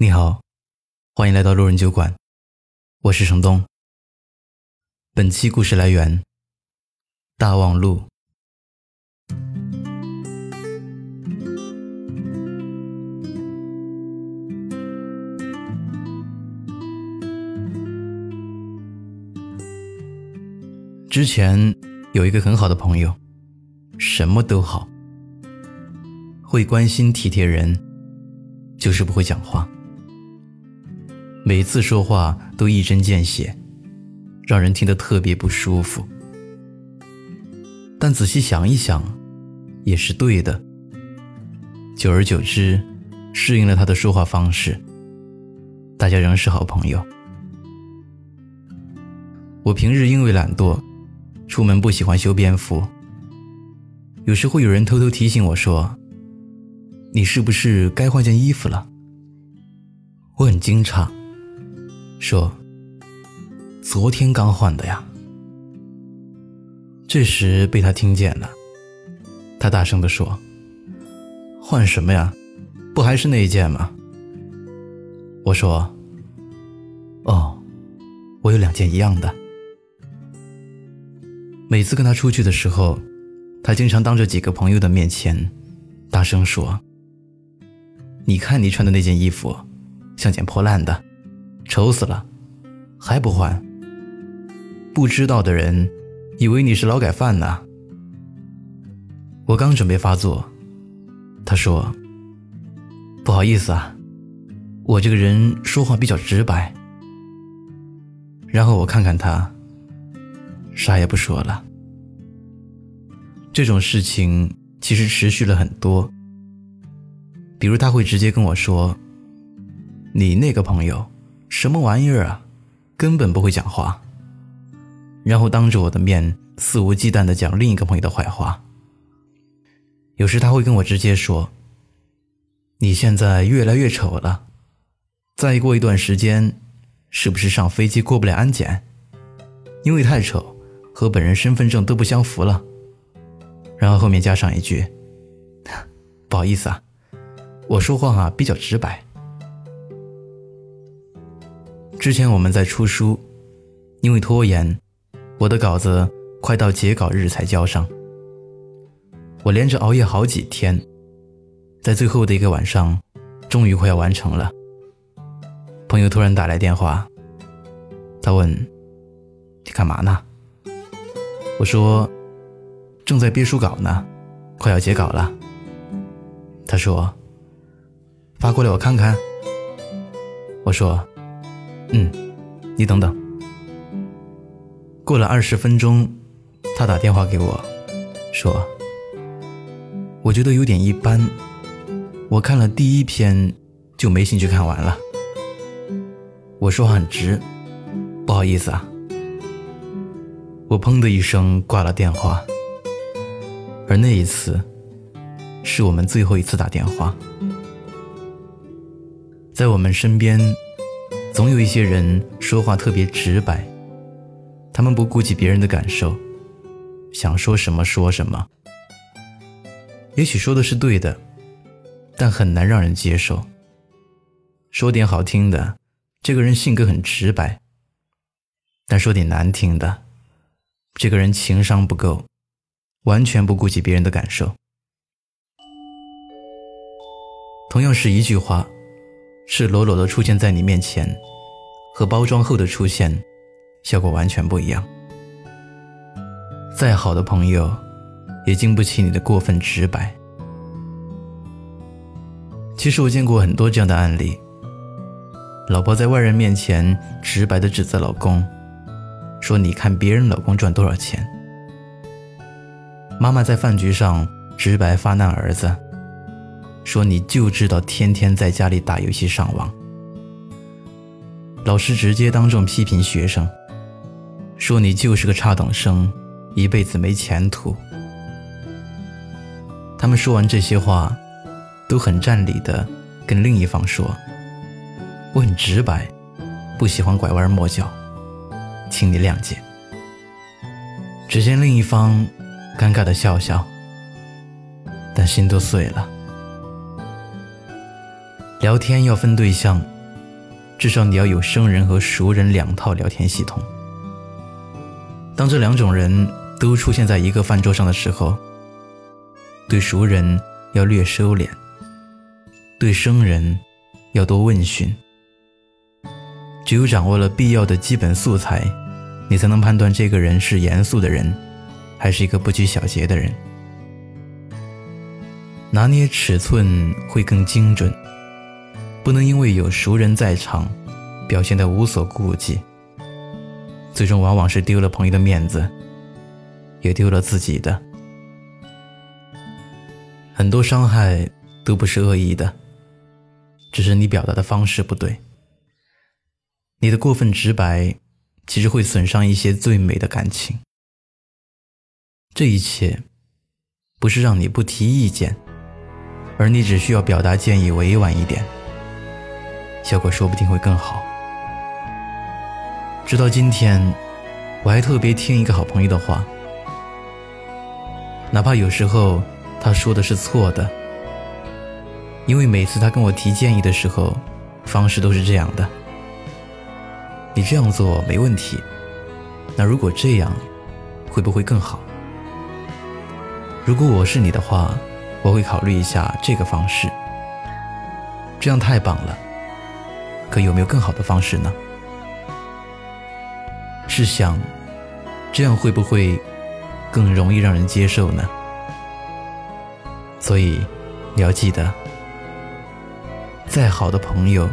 你好，欢迎来到路人酒馆，我是程东。本期故事来源：大望路。之前有一个很好的朋友，什么都好，会关心体贴人，就是不会讲话。每次说话都一针见血，让人听得特别不舒服。但仔细想一想，也是对的。久而久之，适应了他的说话方式，大家仍是好朋友。我平日因为懒惰，出门不喜欢修边幅。有时会有人偷偷提醒我说：“你是不是该换件衣服了？”我很惊诧。说：“昨天刚换的呀。”这时被他听见了，他大声地说：“换什么呀？不还是那一件吗？”我说：“哦，我有两件一样的。”每次跟他出去的时候，他经常当着几个朋友的面前，大声说：“你看你穿的那件衣服，像捡破烂的。”丑死了，还不换？不知道的人以为你是劳改犯呢。我刚准备发作，他说：“不好意思啊，我这个人说话比较直白。”然后我看看他，啥也不说了。这种事情其实持续了很多，比如他会直接跟我说：“你那个朋友。”什么玩意儿啊，根本不会讲话。然后当着我的面肆无忌惮地讲另一个朋友的坏话。有时他会跟我直接说：“你现在越来越丑了，再过一段时间，是不是上飞机过不了安检？因为太丑，和本人身份证都不相符了。”然后后面加上一句：“不好意思啊，我说话啊比较直白。”之前我们在出书，因为拖延，我的稿子快到截稿日才交上。我连着熬夜好几天，在最后的一个晚上，终于快要完成了。朋友突然打来电话，他问：“你干嘛呢？”我说：“正在憋书稿呢，快要截稿了。”他说：“发过来我看看。”我说。嗯，你等等。过了二十分钟，他打电话给我，说：“我觉得有点一般，我看了第一篇就没兴趣看完了。”我说话很直，不好意思啊。我砰的一声挂了电话。而那一次，是我们最后一次打电话。在我们身边。总有一些人说话特别直白，他们不顾及别人的感受，想说什么说什么。也许说的是对的，但很难让人接受。说点好听的，这个人性格很直白；但说点难听的，这个人情商不够，完全不顾及别人的感受。同样是一句话。赤裸裸的出现在你面前，和包装后的出现，效果完全不一样。再好的朋友，也经不起你的过分直白。其实我见过很多这样的案例：老婆在外人面前直白的指责老公，说你看别人老公赚多少钱；妈妈在饭局上直白发难儿子。说你就知道天天在家里打游戏上网。老师直接当众批评学生，说你就是个差等生，一辈子没前途。他们说完这些话，都很占理的跟另一方说：“我很直白，不喜欢拐弯抹角，请你谅解。”只见另一方尴尬的笑笑，但心都碎了。聊天要分对象，至少你要有生人和熟人两套聊天系统。当这两种人都出现在一个饭桌上的时候，对熟人要略收敛，对生人要多问询。只有掌握了必要的基本素材，你才能判断这个人是严肃的人，还是一个不拘小节的人。拿捏尺寸会更精准，不能因为有熟人在场，表现得无所顾忌。最终往往是丢了朋友的面子，也丢了自己的。很多伤害都不是恶意的，只是你表达的方式不对。你的过分直白，其实会损伤一些最美的感情。这一切，不是让你不提意见，而你只需要表达建议委婉一点，效果说不定会更好。直到今天，我还特别听一个好朋友的话，哪怕有时候他说的是错的，因为每次他跟我提建议的时候，方式都是这样的。你这样做没问题，那如果这样，会不会更好？如果我是你的话，我会考虑一下这个方式。这样太棒了，可有没有更好的方式呢？试想，这样会不会更容易让人接受呢？所以你要记得，再好的朋友。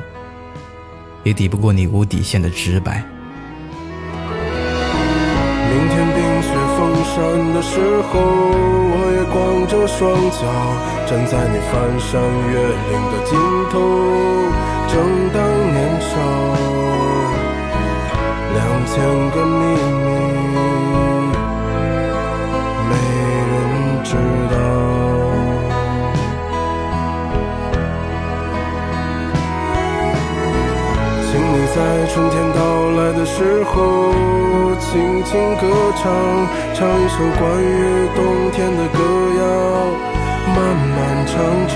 也抵不过你无底线的直白。明天冰雪封山的时候，我也光着双脚站在你翻山越岭的尽头。少，两千个秘密。没人知道。请你在春天到来的时候，轻轻歌唱，唱一首关于冬天的歌谣，漫漫长长，